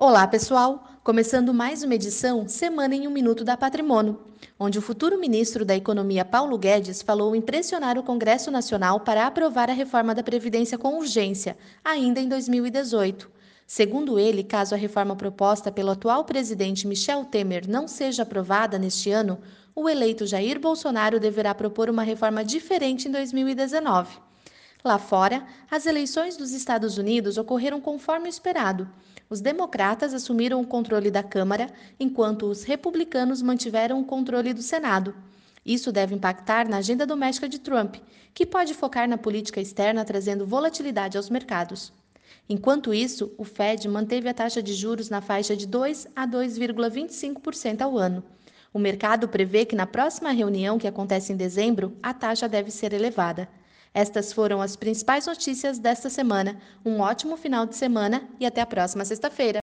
Olá, pessoal! Começando mais uma edição Semana em um Minuto da Patrimônio, onde o futuro ministro da Economia Paulo Guedes falou em pressionar o Congresso Nacional para aprovar a reforma da Previdência com urgência, ainda em 2018. Segundo ele, caso a reforma proposta pelo atual presidente Michel Temer não seja aprovada neste ano, o eleito Jair Bolsonaro deverá propor uma reforma diferente em 2019. Lá fora, as eleições dos Estados Unidos ocorreram conforme esperado. Os democratas assumiram o controle da Câmara, enquanto os republicanos mantiveram o controle do Senado. Isso deve impactar na agenda doméstica de Trump, que pode focar na política externa trazendo volatilidade aos mercados. Enquanto isso, o Fed manteve a taxa de juros na faixa de 2 a 2,25% ao ano. O mercado prevê que na próxima reunião, que acontece em dezembro, a taxa deve ser elevada. Estas foram as principais notícias desta semana. Um ótimo final de semana e até a próxima sexta-feira.